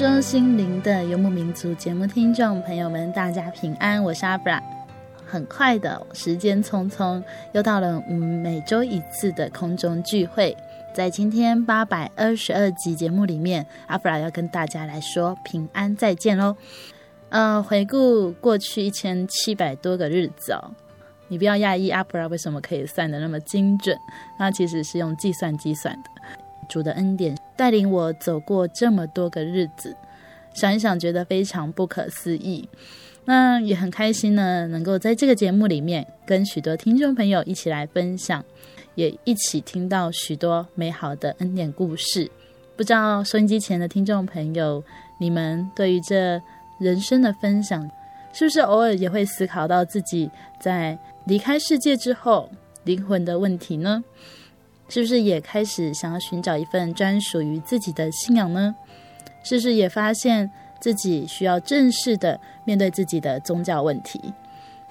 中，心灵的游牧民族节目听众朋友们，大家平安，我是阿布拉。很快的时间匆匆，又到了我们每周一次的空中聚会。在今天八百二十二集节目里面，阿布拉要跟大家来说平安再见喽。呃，回顾过去一千七百多个日子哦，你不要讶异阿布拉为什么可以算得那么精准，那其实是用计算机算的。主的恩典带领我走过这么多个日子，想一想觉得非常不可思议。那也很开心呢，能够在这个节目里面跟许多听众朋友一起来分享，也一起听到许多美好的恩典故事。不知道收音机前的听众朋友，你们对于这人生的分享，是不是偶尔也会思考到自己在离开世界之后灵魂的问题呢？是不是也开始想要寻找一份专属于自己的信仰呢？是不是也发现自己需要正式的面对自己的宗教问题？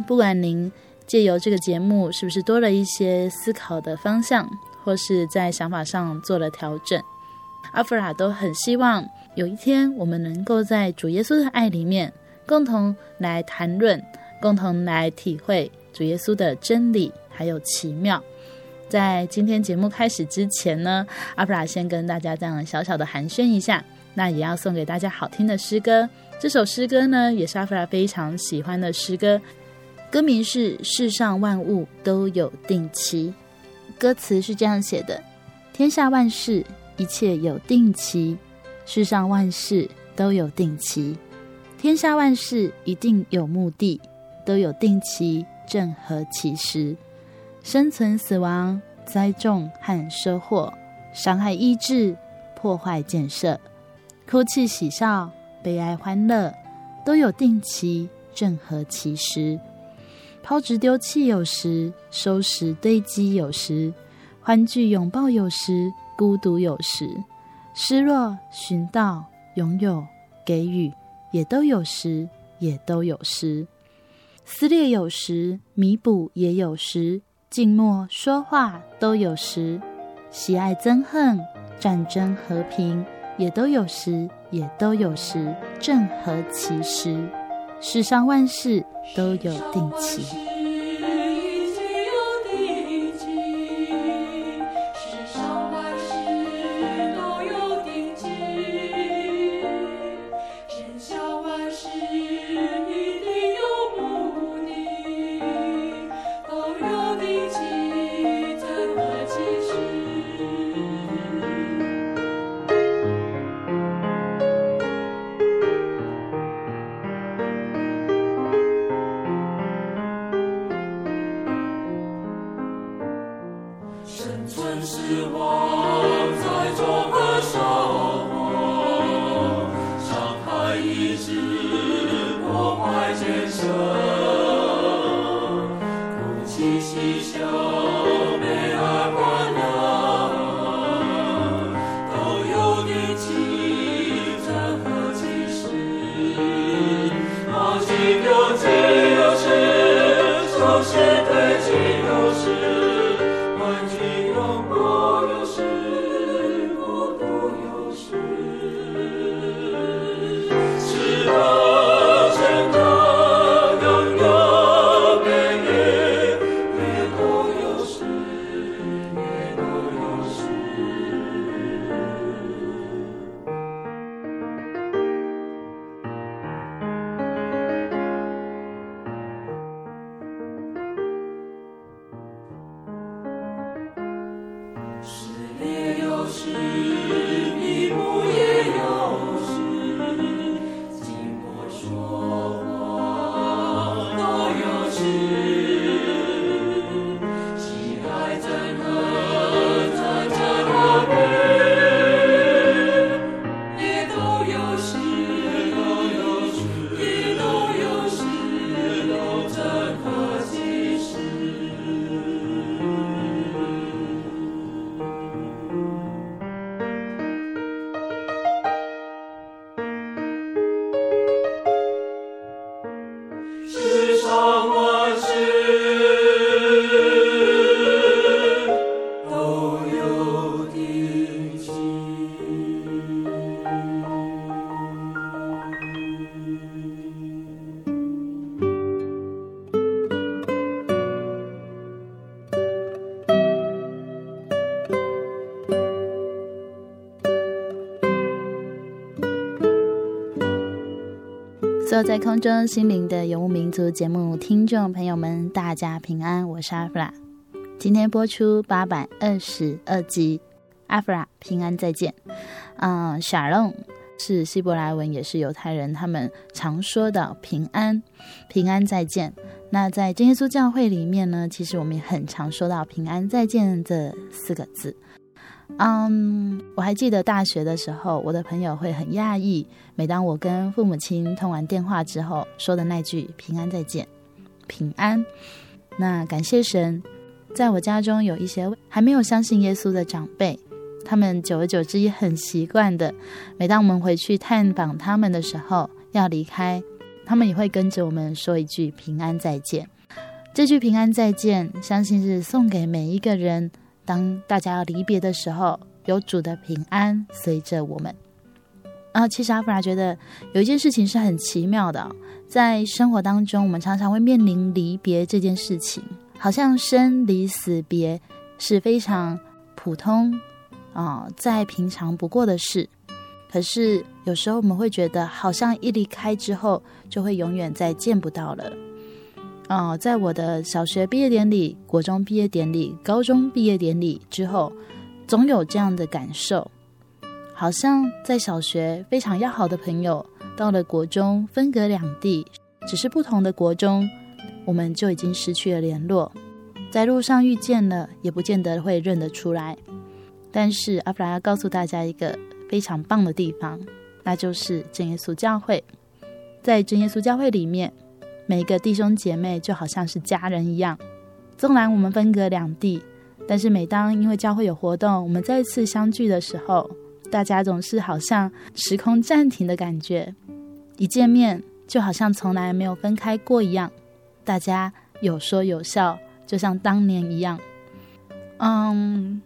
不管您借由这个节目是不是多了一些思考的方向，或是在想法上做了调整，阿弗拉都很希望有一天我们能够在主耶稣的爱里面，共同来谈论，共同来体会主耶稣的真理还有奇妙。在今天节目开始之前呢，阿布拉先跟大家这样小小的寒暄一下，那也要送给大家好听的诗歌。这首诗歌呢，也是阿布拉非常喜欢的诗歌，歌名是《世上万物都有定期》。歌词是这样写的：天下万事一切有定期，世上万事都有定期，天下万事一定有目的，都有定期，正合其时。生存、死亡、栽种和收获，伤害、医治、破坏、建设，哭泣、喜笑、悲哀、欢乐，都有定期，正合其时。抛掷、丢弃有时，收拾、堆积有时，欢聚、拥抱有时，孤独有时，失落、寻到、拥有、给予，也都有时，也都有时。撕裂有时，弥补也有时。静默说话都有时，喜爱憎恨、战争和平也都有时，也都有时，正合其时。世上万事都有定期。在空中心灵的游牧民族节目，听众朋友们，大家平安，我是阿弗拉。今天播出八百二十二集，阿弗拉平安再见。嗯、呃，沙龙是希伯来文，也是犹太人他们常说的平安，平安再见。那在真耶稣教会里面呢，其实我们也很常说到平安再见这四个字。嗯、我还记得大学的时候，我的朋友会很讶异，每当我跟父母亲通完电话之后说的那句“平安再见”，平安。那感谢神，在我家中有一些还没有相信耶稣的长辈，他们久而久之也很习惯的，每当我们回去探访他们的时候，要离开，他们也会跟着我们说一句“平安再见”。这句“平安再见”，相信是送给每一个人。当大家要离别的时候，有主的平安随着我们。啊，其实阿弗拉觉得有一件事情是很奇妙的，在生活当中，我们常常会面临离别这件事情，好像生离死别是非常普通啊，再平常不过的事。可是有时候我们会觉得，好像一离开之后，就会永远再见不到了。哦，在我的小学毕业典礼、国中毕业典礼、高中毕业典礼之后，总有这样的感受，好像在小学非常要好的朋友，到了国中分隔两地，只是不同的国中，我们就已经失去了联络，在路上遇见了，也不见得会认得出来。但是阿弗拉要告诉大家一个非常棒的地方，那就是真耶稣教会，在真耶稣教会里面。每个弟兄姐妹就好像是家人一样，纵然我们分隔两地，但是每当因为教会有活动，我们再次相聚的时候，大家总是好像时空暂停的感觉，一见面就好像从来没有分开过一样，大家有说有笑，就像当年一样。嗯，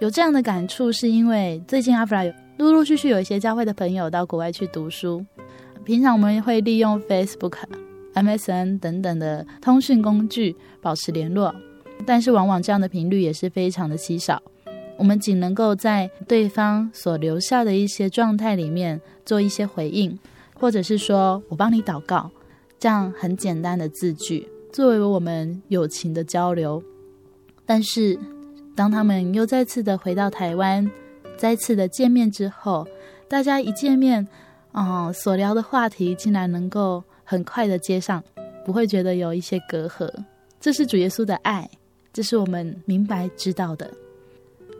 有这样的感触，是因为最近阿弗拉有陆陆续续有一些教会的朋友到国外去读书，平常我们会利用 Facebook。MSN 等等的通讯工具保持联络，但是往往这样的频率也是非常的稀少。我们仅能够在对方所留下的一些状态里面做一些回应，或者是说我帮你祷告，这样很简单的字句作为我们友情的交流。但是当他们又再次的回到台湾，再次的见面之后，大家一见面，啊、所聊的话题竟然能够。很快的接上，不会觉得有一些隔阂。这是主耶稣的爱，这是我们明白知道的。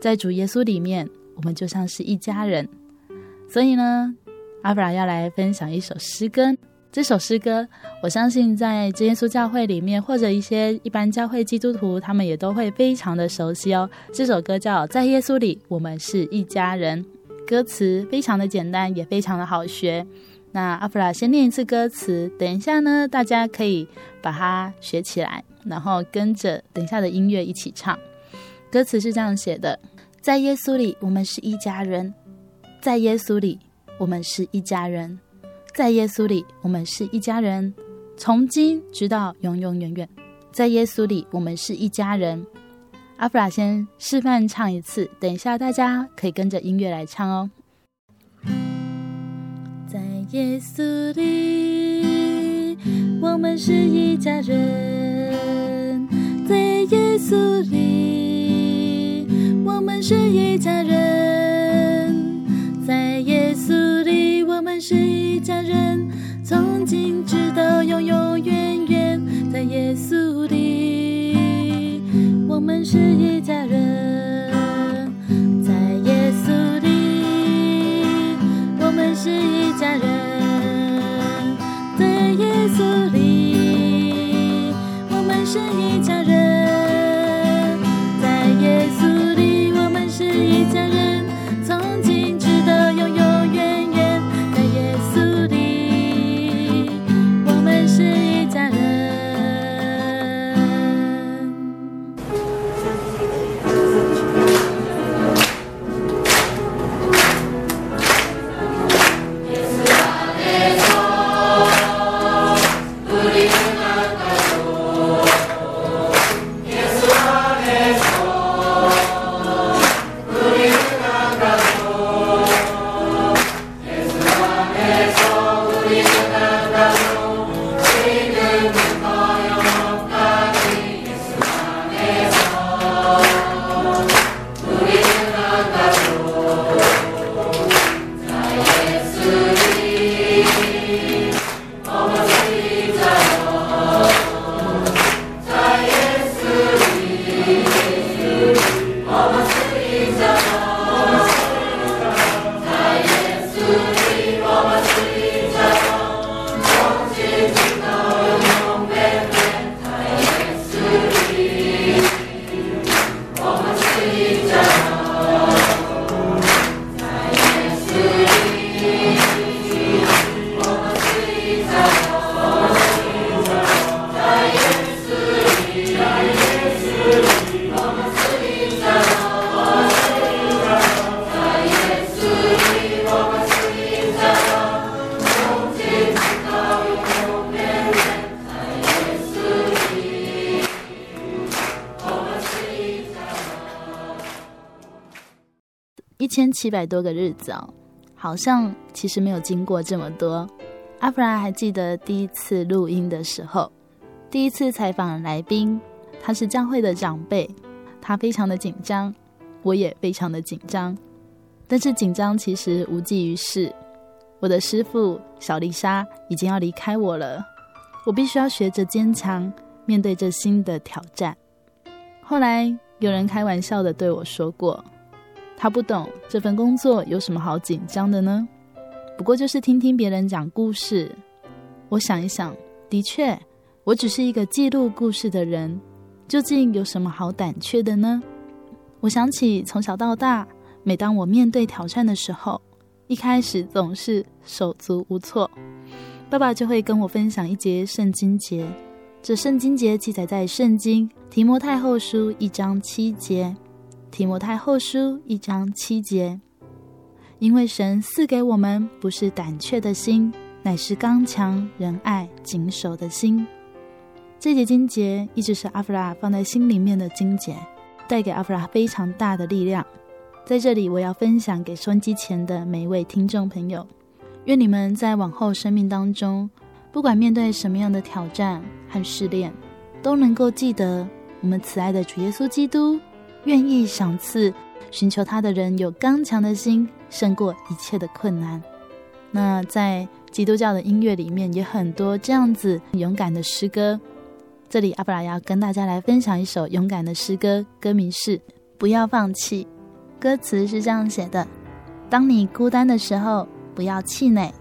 在主耶稣里面，我们就像是一家人。所以呢，阿弗拉要来分享一首诗歌。这首诗歌，我相信在真耶稣教会里面，或者一些一般教会基督徒，他们也都会非常的熟悉哦。这首歌叫《在耶稣里，我们是一家人》。歌词非常的简单，也非常的好学。那阿弗拉先念一次歌词，等一下呢，大家可以把它学起来。然后跟着等一下的音乐一起唱。歌词是这样写的：在耶稣里，我们是一家人；在耶稣里，我们是一家人；在耶稣里，我们是一家人。从今直到永永远远，在耶稣里，我们是一家人。阿弗拉先示范唱一次，等一下大家可以跟着音乐来唱哦。耶稣里，我们是一家人；在耶稣里，我们是一家人；在耶稣里，我们是一家人。从今直到永永远远，在耶稣里，我们是一家是一家人。七百多个日子哦，好像其实没有经过这么多。阿弗拉还记得第一次录音的时候，第一次采访来宾，他是教会的长辈，他非常的紧张，我也非常的紧张，但是紧张其实无济于事。我的师傅小丽莎已经要离开我了，我必须要学着坚强，面对这新的挑战。后来有人开玩笑的对我说过。他不懂这份工作有什么好紧张的呢？不过就是听听别人讲故事。我想一想，的确，我只是一个记录故事的人，究竟有什么好胆怯的呢？我想起从小到大，每当我面对挑战的时候，一开始总是手足无措。爸爸就会跟我分享一节圣经节，这圣经节记载在圣经提摩太后书一章七节。提摩太后书一章七节，因为神赐给我们不是胆怯的心，乃是刚强、仁爱、谨守的心。这节经节一直是阿弗拉放在心里面的经节，带给阿弗拉非常大的力量。在这里，我要分享给收音机前的每一位听众朋友，愿你们在往后生命当中，不管面对什么样的挑战和试炼，都能够记得我们慈爱的主耶稣基督。愿意赏赐寻求他的人有刚强的心，胜过一切的困难。那在基督教的音乐里面，也很多这样子勇敢的诗歌。这里阿布拉要跟大家来分享一首勇敢的诗歌，歌名是《不要放弃》。歌词是这样写的：当你孤单的时候，不要气馁；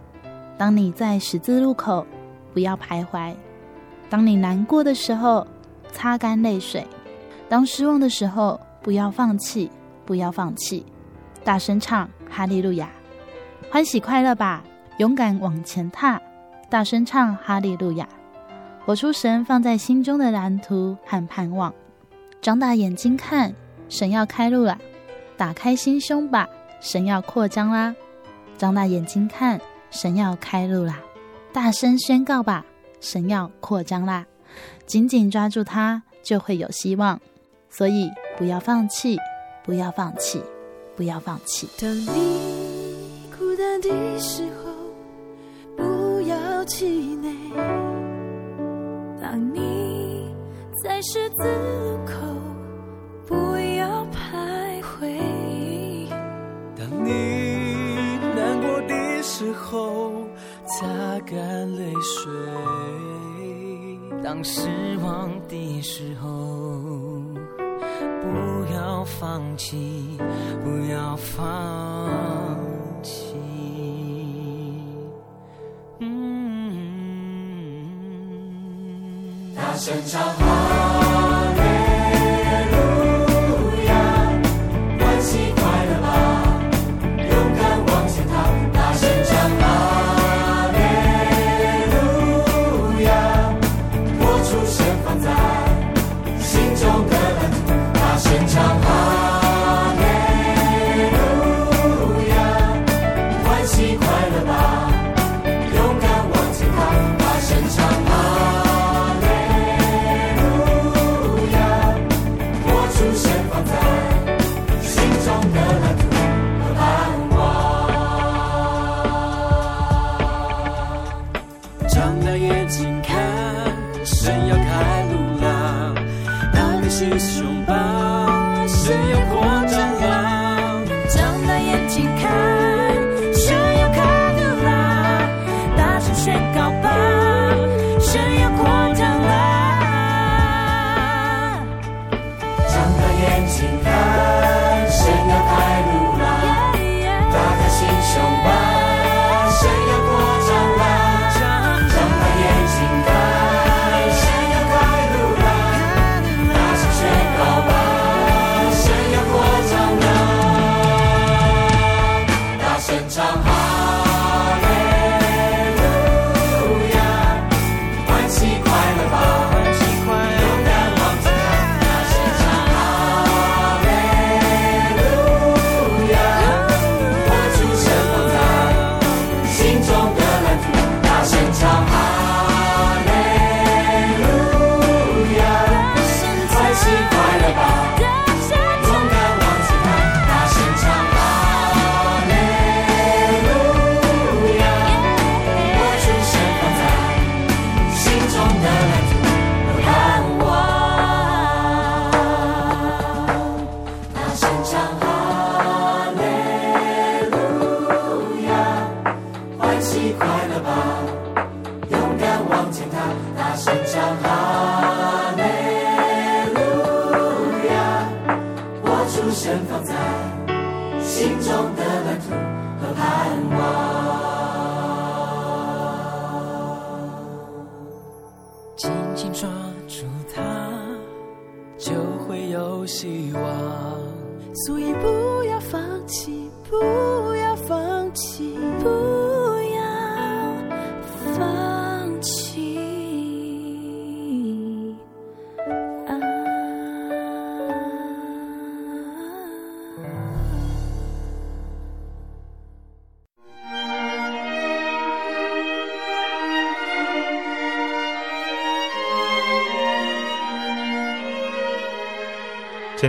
当你在十字路口，不要徘徊；当你难过的时候，擦干泪水；当失望的时候，不要放弃，不要放弃，大声唱哈利路亚，欢喜快乐吧，勇敢往前踏，大声唱哈利路亚，活出神放在心中的蓝图和盼望。张大眼睛看，神要开路啦！打开心胸吧，神要扩张啦！张大眼睛看，神要开路啦！大声宣告吧，神要扩张啦！紧紧抓住它，就会有希望。所以不要放弃，不要放弃，不要放弃。当你孤单的时候，不要气馁；当你在十字路口，不要徘徊；当你难过的时候，擦干泪水；当失望的时候。不要放弃，不要放弃。嗯，大声唱好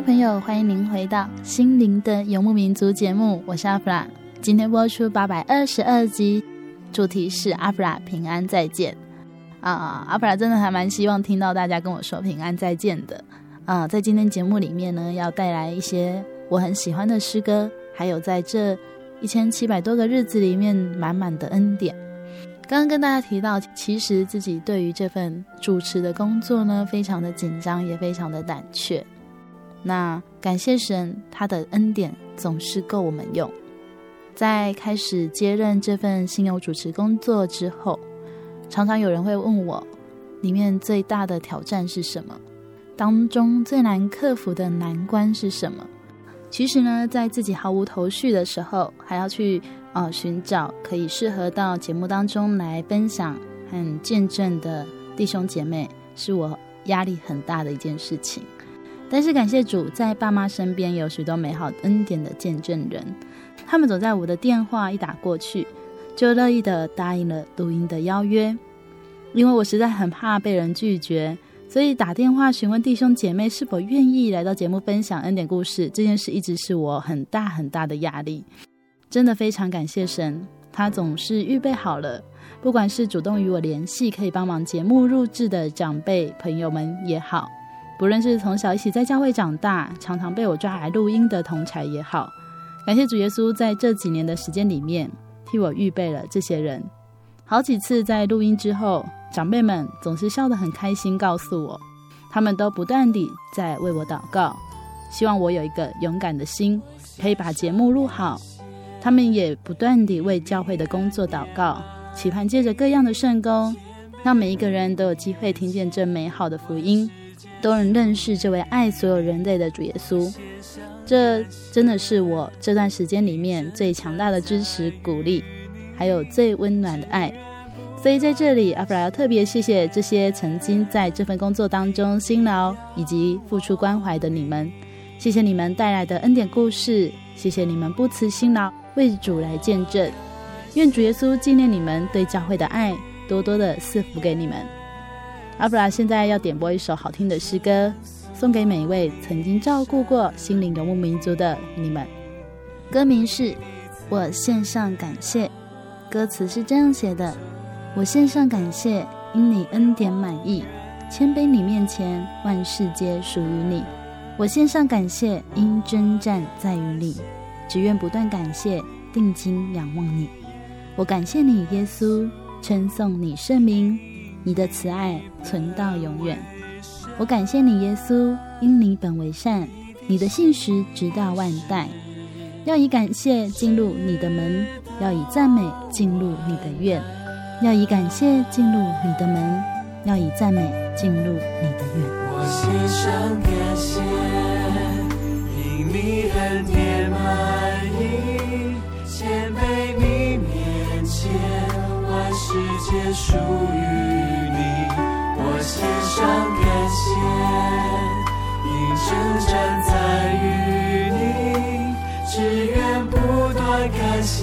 众朋友，欢迎您回到《心灵的游牧民族》节目，我是阿弗拉。今天播出八百二十二集，主题是阿弗拉平安再见。啊，阿弗拉真的还蛮希望听到大家跟我说平安再见的。啊，在今天节目里面呢，要带来一些我很喜欢的诗歌，还有在这一千七百多个日子里面满满的恩典。刚刚跟大家提到，其实自己对于这份主持的工作呢，非常的紧张，也非常的胆怯。那感谢神，他的恩典总是够我们用。在开始接任这份信友主持工作之后，常常有人会问我，里面最大的挑战是什么？当中最难克服的难关是什么？其实呢，在自己毫无头绪的时候，还要去呃寻找可以适合到节目当中来分享和见证的弟兄姐妹，是我压力很大的一件事情。但是感谢主，在爸妈身边有许多美好恩典的见证人，他们总在我的电话一打过去，就乐意的答应了录音的邀约。因为我实在很怕被人拒绝，所以打电话询问弟兄姐妹是否愿意来到节目分享恩典故事，这件事一直是我很大很大的压力。真的非常感谢神，他总是预备好了，不管是主动与我联系可以帮忙节目录制的长辈朋友们也好。不论是从小一起在教会长大，常常被我抓来录音的同侪也好，感谢主耶稣在这几年的时间里面替我预备了这些人。好几次在录音之后，长辈们总是笑得很开心，告诉我，他们都不断地在为我祷告，希望我有一个勇敢的心，可以把节目录好。他们也不断地为教会的工作祷告，期盼借着各样的圣工，让每一个人都有机会听见这美好的福音。都能认识这位爱所有人类的主耶稣，这真的是我这段时间里面最强大的支持、鼓励，还有最温暖的爱。所以在这里，阿弗拉要特别谢谢这些曾经在这份工作当中辛劳以及付出关怀的你们，谢谢你们带来的恩典故事，谢谢你们不辞辛劳为主来见证。愿主耶稣纪念你们对教会的爱，多多的赐福给你们。阿布拉现在要点播一首好听的诗歌，送给每一位曾经照顾过心灵游牧民族的你们。歌名是《我献上感谢》，歌词是这样写的：我献上感谢，因你恩典满溢，谦卑你面前，万事皆属于你。我献上感谢，因征战在于你，只愿不断感谢，定睛仰望你。我感谢你，耶稣，称颂你圣名，你的慈爱存到永远。我感谢你，耶稣，因你本为善，你的信实直到万代。要以感谢进入你的门，要以赞美进入你的院。要以感谢进入你的门，要以赞美进入你的院。我献上感谢，因你恩典满溢，谦卑你面前，世界属于你。我献上感谢，因征战在于你，只愿不断感谢。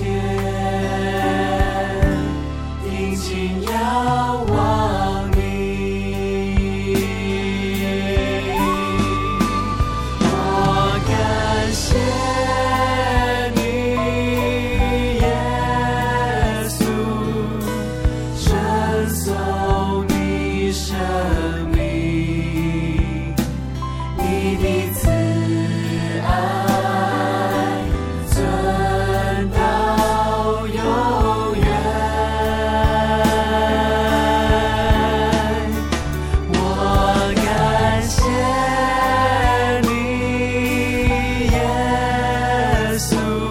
仰望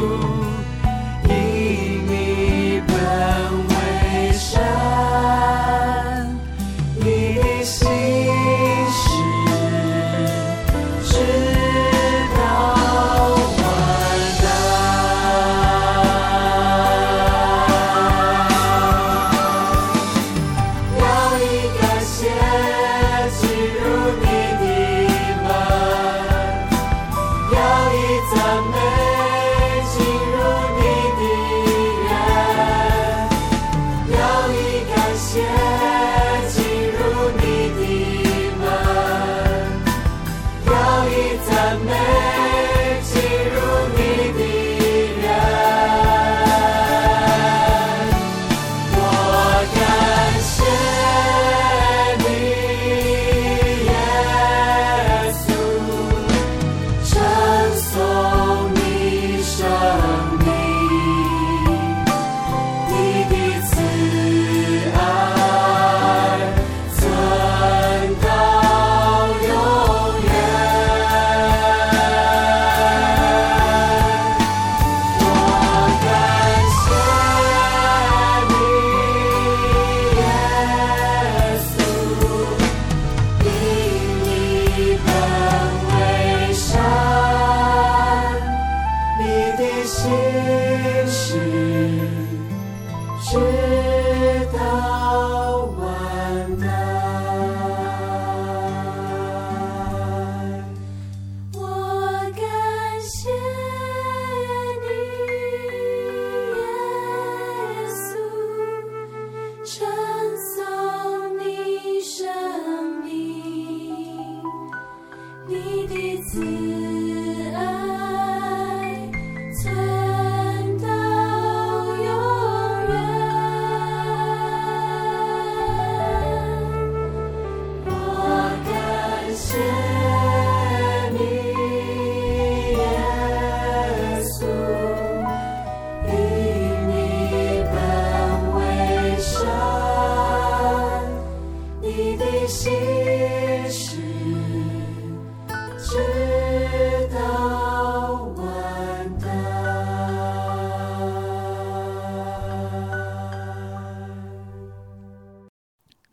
耶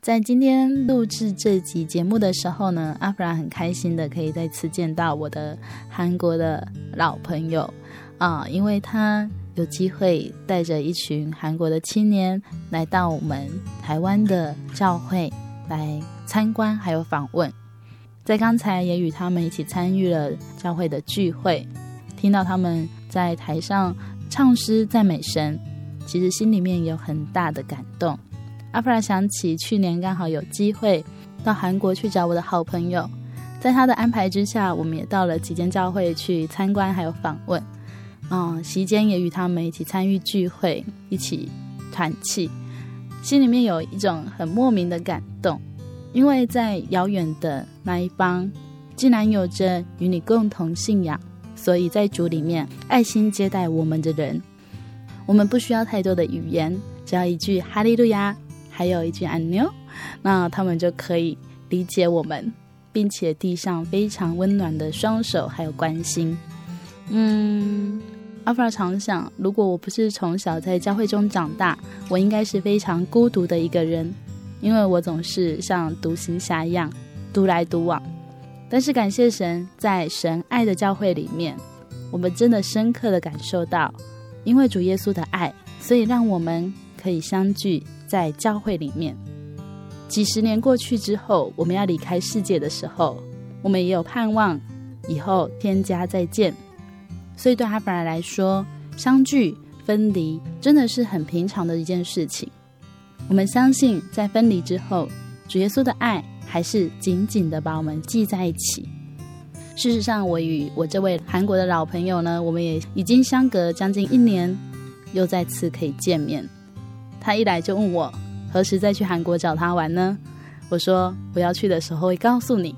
在今天录制这集节目的时候呢，阿弗拉很开心的可以再次见到我的韩国的老朋友啊，因为他有机会带着一群韩国的青年来到我们台湾的教会来参观还有访问，在刚才也与他们一起参与了教会的聚会，听到他们在台上唱诗赞美神，其实心里面有很大的感动。阿弗拉想起去年刚好有机会到韩国去找我的好朋友，在他的安排之下，我们也到了几间教会去参观还有访问。嗯，席间也与他们一起参与聚会，一起团契。心里面有一种很莫名的感动，因为在遥远的那一方，竟然有着与你共同信仰，所以在主里面爱心接待我们的人。我们不需要太多的语言，只要一句哈利路亚，还有一句安妞，那他们就可以理解我们，并且递上非常温暖的双手，还有关心。嗯。阿弗尔常想，如果我不是从小在教会中长大，我应该是非常孤独的一个人，因为我总是像独行侠一样独来独往。但是感谢神，在神爱的教会里面，我们真的深刻的感受到，因为主耶稣的爱，所以让我们可以相聚在教会里面。几十年过去之后，我们要离开世界的时候，我们也有盼望，以后天家再见。所以对阿弗拉来说，相聚分离真的是很平常的一件事情。我们相信，在分离之后，主耶稣的爱还是紧紧的把我们系在一起。事实上，我与我这位韩国的老朋友呢，我们也已经相隔将近一年，又再次可以见面。他一来就问我何时再去韩国找他玩呢？我说我要去的时候会告诉你。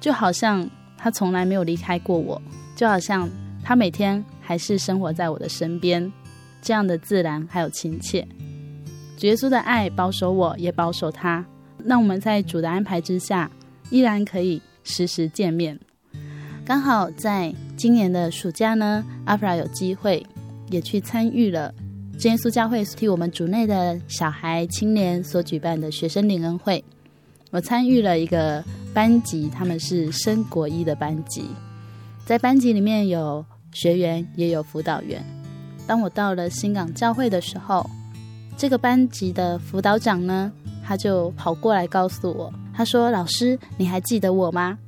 就好像他从来没有离开过我，就好像。他每天还是生活在我的身边，这样的自然还有亲切。主耶稣的爱保守我，也保守他。那我们在主的安排之下，依然可以时时见面。刚好在今年的暑假呢，阿弗拉有机会也去参与了真耶稣教会是替我们组内的小孩青年所举办的学生领恩会。我参与了一个班级，他们是升国一的班级，在班级里面有。学员也有辅导员。当我到了新港教会的时候，这个班级的辅导长呢，他就跑过来告诉我，他说：“老师，你还记得我吗？”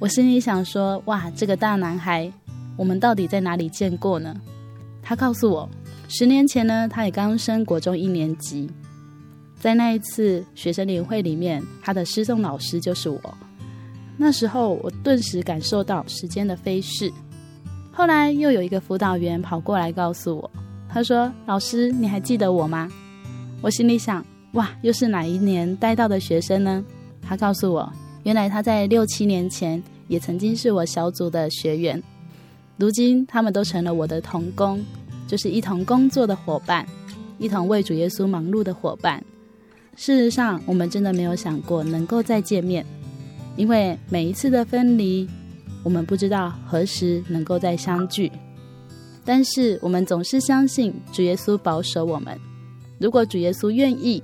我心里想说：“哇，这个大男孩，我们到底在哪里见过呢？”他告诉我，十年前呢，他也刚升国中一年级，在那一次学生联会里面，他的诗诵老师就是我。那时候，我顿时感受到时间的飞逝。后来又有一个辅导员跑过来告诉我，他说：“老师，你还记得我吗？”我心里想：“哇，又是哪一年带到的学生呢？”他告诉我，原来他在六七年前也曾经是我小组的学员，如今他们都成了我的同工，就是一同工作的伙伴，一同为主耶稣忙碌的伙伴。事实上，我们真的没有想过能够再见面，因为每一次的分离。我们不知道何时能够再相聚，但是我们总是相信主耶稣保守我们。如果主耶稣愿意，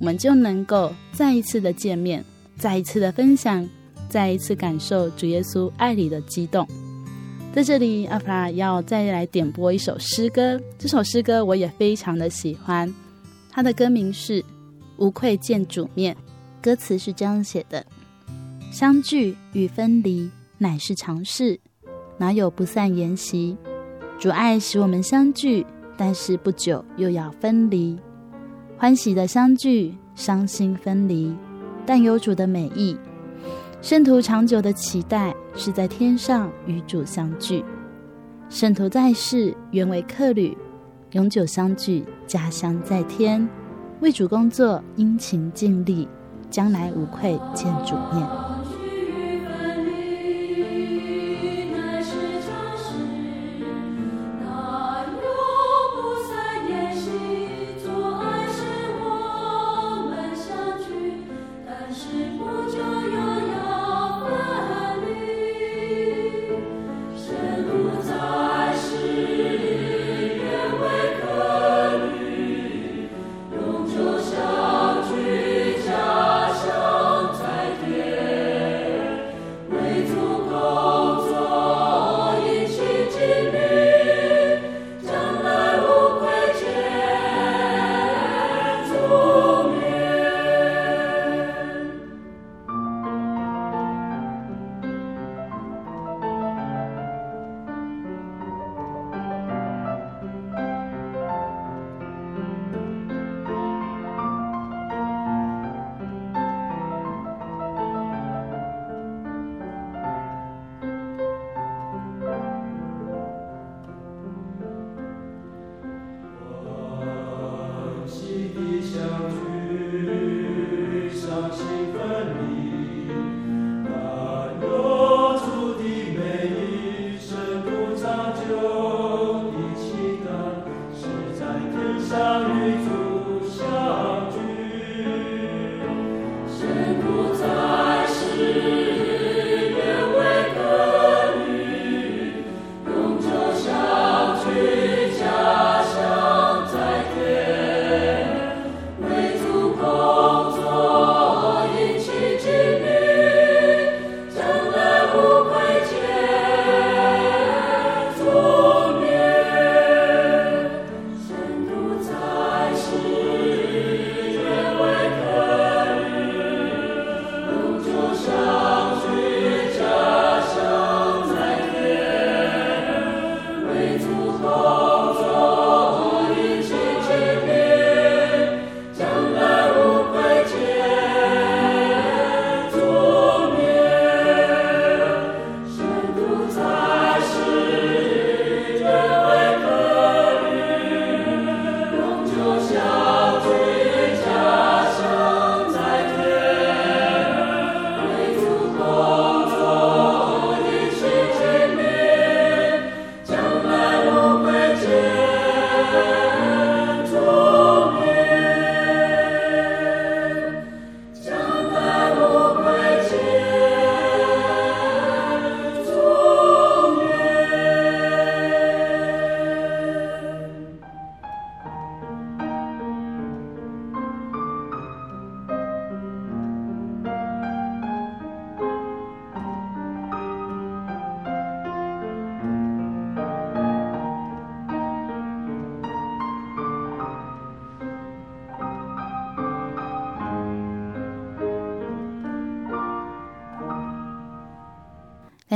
我们就能够再一次的见面，再一次的分享，再一次感受主耶稣爱里的激动。在这里，阿弗拉要再来点播一首诗歌，这首诗歌我也非常的喜欢，它的歌名是《无愧见主面》，歌词是这样写的：相聚与分离。乃是常事，哪有不散筵席？主爱使我们相聚，但是不久又要分离。欢喜的相聚，伤心分离，但有主的美意。圣徒长久的期待是在天上与主相聚。圣徒在世原为客旅，永久相聚，家乡在天。为主工作，殷勤尽力，将来无愧见主面。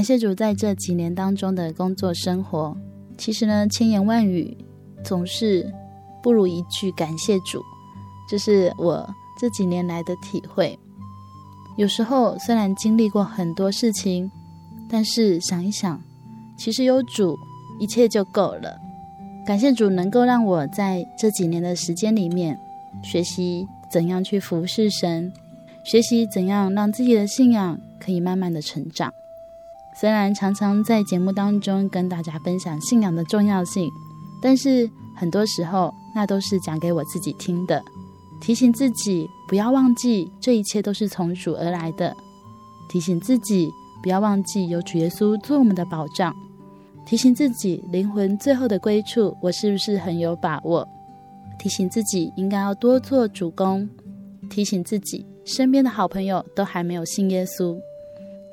谢主在这几年当中的工作生活。其实呢，千言万语总是不如一句感谢主，这是我这几年来的体会。有时候虽然经历过很多事情，但是想一想，其实有主，一切就够了。感谢主能够让我在这几年的时间里面，学习怎样去服侍神，学习怎样让自己的信仰可以慢慢的成长。虽然常常在节目当中跟大家分享信仰的重要性，但是很多时候那都是讲给我自己听的，提醒自己不要忘记这一切都是从主而来的，提醒自己不要忘记有主耶稣做我们的保障，提醒自己灵魂最后的归处我是不是很有把握，提醒自己应该要多做主工，提醒自己身边的好朋友都还没有信耶稣，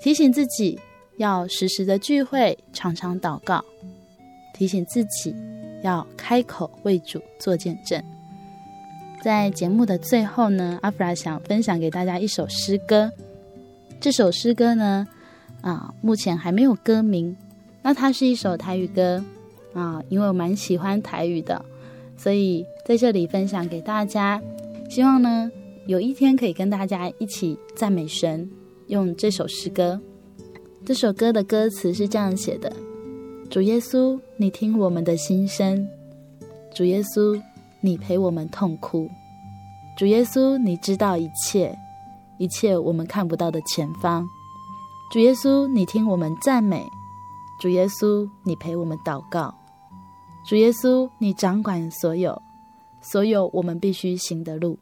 提醒自己。要时时的聚会，常常祷告，提醒自己要开口为主做见证。在节目的最后呢，阿弗拉想分享给大家一首诗歌。这首诗歌呢，啊，目前还没有歌名。那它是一首台语歌啊，因为我蛮喜欢台语的，所以在这里分享给大家。希望呢，有一天可以跟大家一起赞美神，用这首诗歌。这首歌的歌词是这样写的：主耶稣，你听我们的心声；主耶稣，你陪我们痛哭；主耶稣，你知道一切，一切我们看不到的前方；主耶稣，你听我们赞美；主耶稣，你陪我们祷告；主耶稣，你掌管所有，所有我们必须行的路。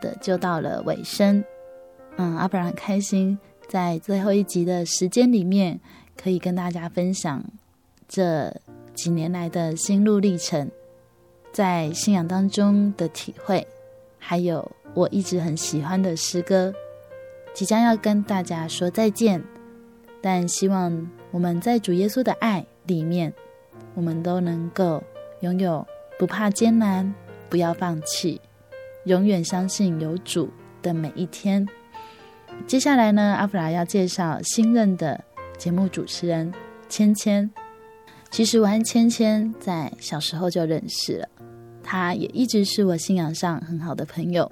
的就到了尾声，嗯，阿布很开心，在最后一集的时间里面，可以跟大家分享这几年来的心路历程，在信仰当中的体会，还有我一直很喜欢的诗歌，即将要跟大家说再见，但希望我们在主耶稣的爱里面，我们都能够拥有不怕艰难、不要放弃、永远相信有主的每一天。接下来呢，阿弗拉要介绍新任的节目主持人芊芊。其实我和芊芊在小时候就认识了，她也一直是我信仰上很好的朋友。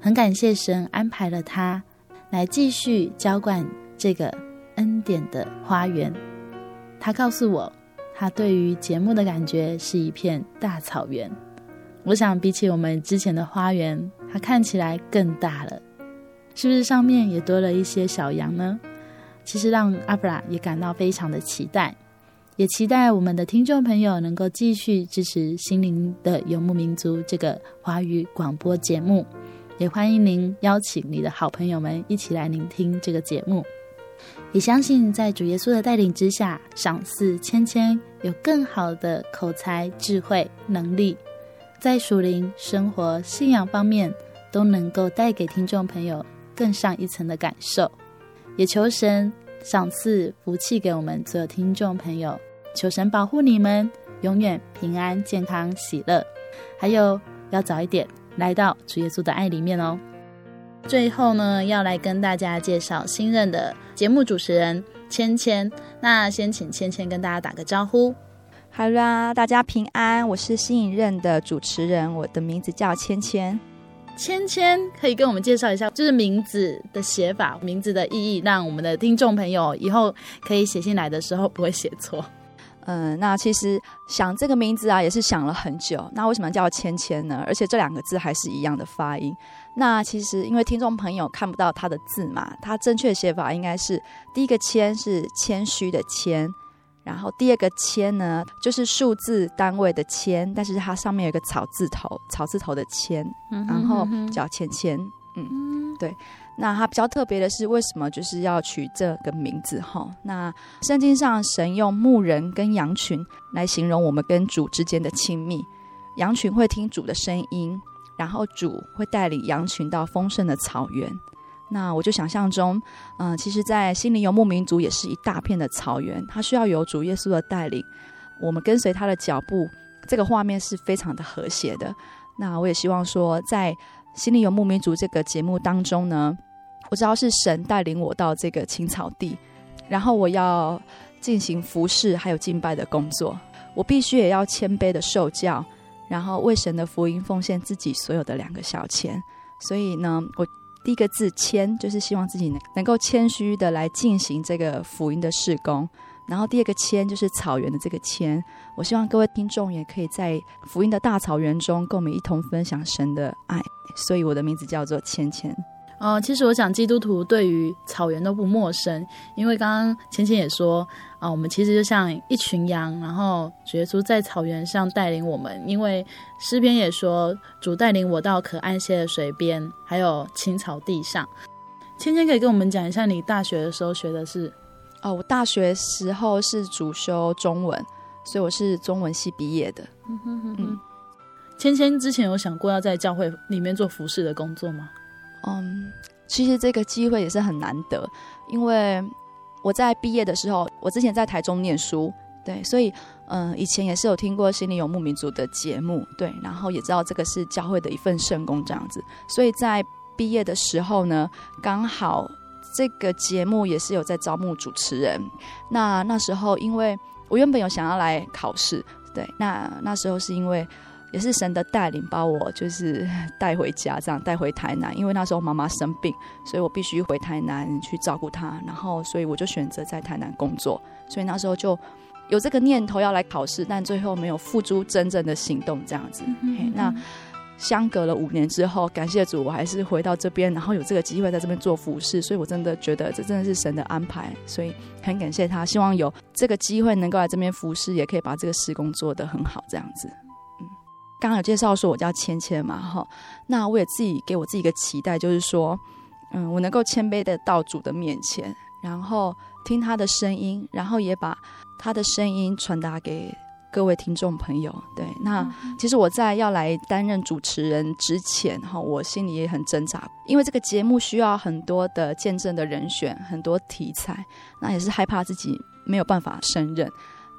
很感谢神安排了她来继续浇灌这个恩典的花园。她告诉我。他对于节目的感觉是一片大草原，我想比起我们之前的花园，它看起来更大了，是不是上面也多了一些小羊呢？其实让阿布拉也感到非常的期待，也期待我们的听众朋友能够继续支持心灵的游牧民族这个华语广播节目，也欢迎您邀请你的好朋友们一起来聆听这个节目。也相信在主耶稣的带领之下，赏赐芊芊有更好的口才、智慧、能力，在属灵生活、信仰方面都能够带给听众朋友更上一层的感受。也求神赏赐福气给我们所有听众朋友，求神保护你们永远平安、健康、喜乐，还有要早一点来到主耶稣的爱里面哦。最后呢，要来跟大家介绍新任的节目主持人芊芊。那先请芊芊跟大家打个招呼。哈喽，大家平安，我是新一任的主持人，我的名字叫芊芊。芊芊可以跟我们介绍一下，就是名字的写法，名字的意义，让我们的听众朋友以后可以写信来的时候不会写错。嗯，那其实想这个名字啊，也是想了很久。那为什么叫芊芊呢？而且这两个字还是一样的发音。那其实因为听众朋友看不到他的字嘛，他正确写法应该是第一个谦是谦虚的谦，然后第二个谦呢就是数字单位的谦，但是它上面有一个草字头，草字头的谦，然后叫芊芊。嗯，对。那它比较特别的是，为什么就是要取这个名字？哈，那圣经上神用牧人跟羊群来形容我们跟主之间的亲密，羊群会听主的声音，然后主会带领羊群到丰盛的草原。那我就想象中，嗯、其实，在心灵游牧民族也是一大片的草原，它需要有主耶稣的带领，我们跟随他的脚步，这个画面是非常的和谐的。那我也希望说，在心灵游牧民族这个节目当中呢。我知道是神带领我到这个青草地，然后我要进行服侍还有敬拜的工作。我必须也要谦卑的受教，然后为神的福音奉献自己所有的两个小钱。所以呢，我第一个字“谦”就是希望自己能能够谦虚的来进行这个福音的事工。然后第二个“谦”就是草原的这个“谦”。我希望各位听众也可以在福音的大草原中，跟我们一同分享神的爱。所以我的名字叫做谦谦。哦、呃，其实我想基督徒对于草原都不陌生，因为刚刚芊芊也说，啊、呃，我们其实就像一群羊，然后主耶稣在草原上带领我们。因为诗篇也说，主带领我到可安歇的水边，还有青草地上。芊芊可以跟我们讲一下，你大学的时候学的是？哦，我大学时候是主修中文，所以我是中文系毕业的。嗯哼哼芊芊之前有想过要在教会里面做服饰的工作吗？嗯，其实这个机会也是很难得，因为我在毕业的时候，我之前在台中念书，对，所以嗯，以前也是有听过心灵游牧民族的节目，对，然后也知道这个是教会的一份圣工这样子，所以在毕业的时候呢，刚好这个节目也是有在招募主持人，那那时候因为我原本有想要来考试，对，那那时候是因为。也是神的带领，把我就是 带回家，这样带回台南。因为那时候妈妈生病，所以我必须回台南去照顾她。然后，所以我就选择在台南工作。所以那时候就有这个念头要来考试，但最后没有付诸真正的行动，这样子。嗯嗯，那相隔了五年之后，感谢主，我还是回到这边，然后有这个机会在这边做服饰。所以我真的觉得这真的是神的安排，所以很感谢他。希望有这个机会能够来这边服侍，也可以把这个事工做得很好，这样子。刚刚有介绍说我叫芊芊嘛，哈，那我也自己给我自己一个期待，就是说，嗯，我能够谦卑的到主的面前，然后听他的声音，然后也把他的声音传达给各位听众朋友。对，那其实我在要来担任主持人之前，哈，我心里也很挣扎，因为这个节目需要很多的见证的人选，很多题材，那也是害怕自己没有办法胜任。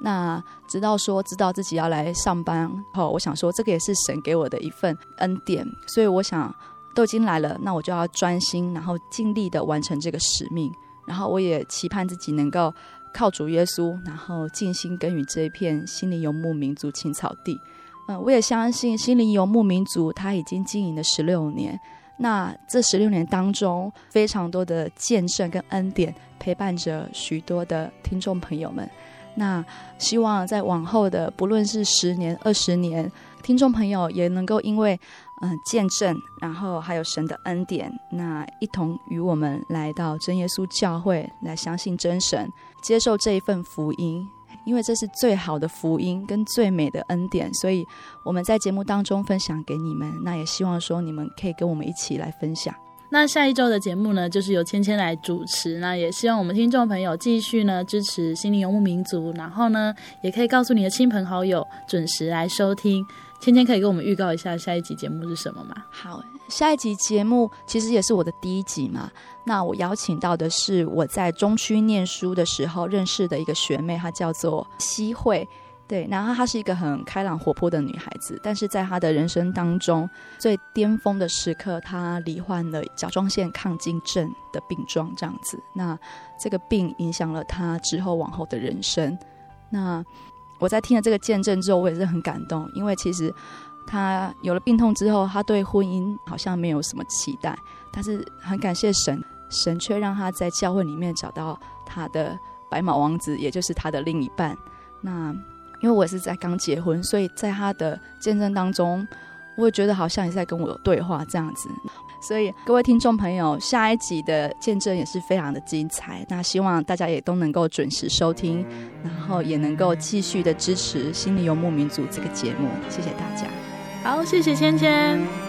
那直到说知道自己要来上班后，我想说这个也是神给我的一份恩典，所以我想都已经来了，那我就要专心，然后尽力的完成这个使命。然后我也期盼自己能够靠主耶稣，然后尽心耕耘这一片心灵游牧民族青草地。嗯，我也相信心灵游牧民族他已经经营了十六年，那这十六年当中非常多的见证跟恩典陪伴着许多的听众朋友们。那希望在往后的不论是十年、二十年，听众朋友也能够因为嗯、见证，然后还有神的恩典，那一同与我们来到真耶稣教会来相信真神，接受这一份福音，因为这是最好的福音跟最美的恩典，所以我们在节目当中分享给你们。那也希望说你们可以跟我们一起来分享。那下一周的节目呢，就是由芊芊来主持。那也希望我们听众朋友继续呢支持心灵游牧民族，然后呢，也可以告诉你的亲朋好友准时来收听。芊芊可以跟我们预告一下下一集节目是什么吗？好，下一集节目其实也是我的第一集嘛。那我邀请到的是我在中区念书的时候认识的一个学妹，她叫做希慧。对，然后她是一个很开朗活泼的女孩子，但是在她的人生当中最巅峰的时刻，她罹患了甲状腺亢进症的病状，这样子。那这个病影响了她之后往后的人生。那我在听了这个见证之后，我也是很感动，因为其实她有了病痛之后，她对婚姻好像没有什么期待，但是很感谢神，神却让她在教会里面找到她的白马王子，也就是她的另一半。那因为我也是在刚结婚，所以在他的见证当中，我也觉得好像也在跟我对话这样子。所以各位听众朋友，下一集的见证也是非常的精彩。那希望大家也都能够准时收听，然后也能够继续的支持《心理游牧民族》这个节目。谢谢大家。好，谢谢芊芊。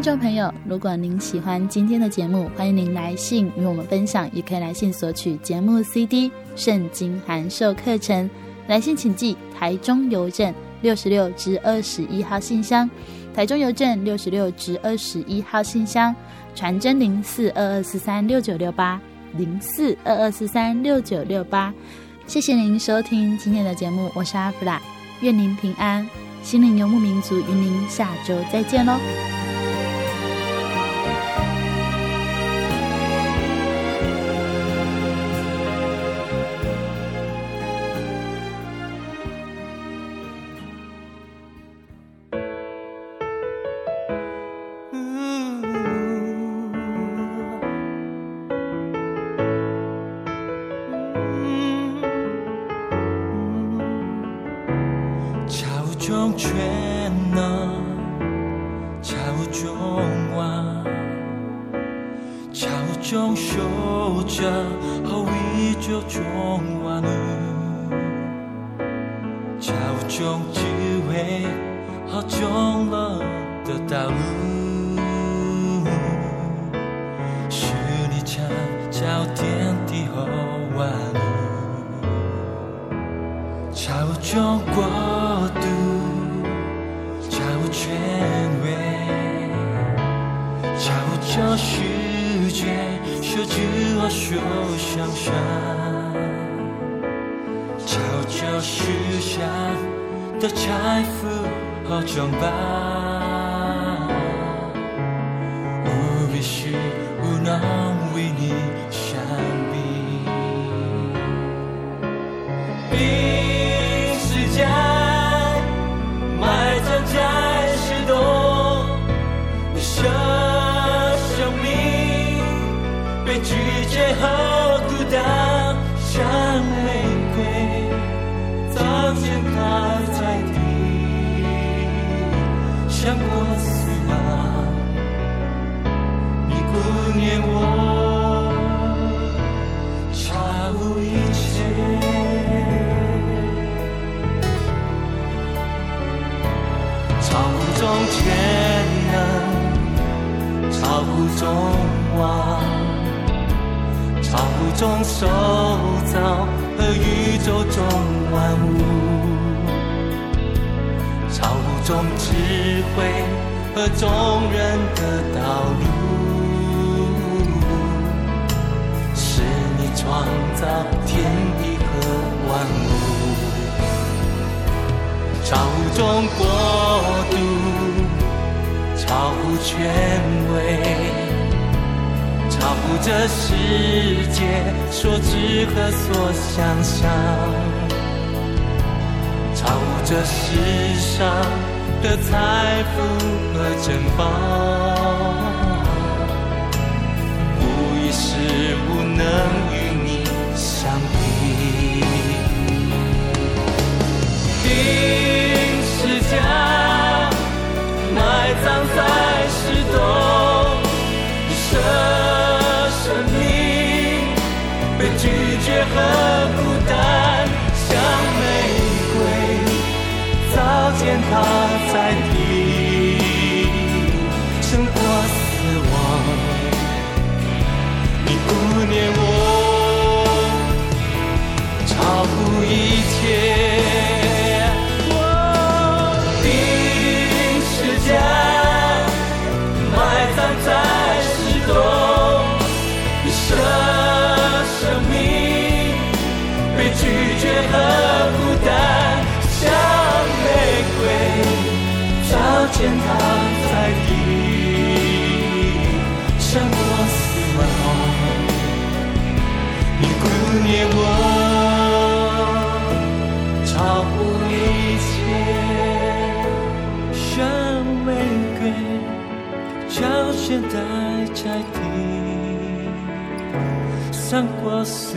听众朋友，如果您喜欢今天的节目，欢迎您来信与我们分享，也可以来信索取节目 CD、圣经函授课程。来信请寄台中邮政六十六至二十一号信箱，台中邮政六十六至二十一号信箱，传真零四二二四三六九六八零四二二四三六九六八。谢谢您收听今天的节目，我是阿弗拉，愿您平安，心灵游牧民族与您下周再见喽。衣服和装扮，想，超这世上的财富和珍宝，无一事不能与你相比。早胜过死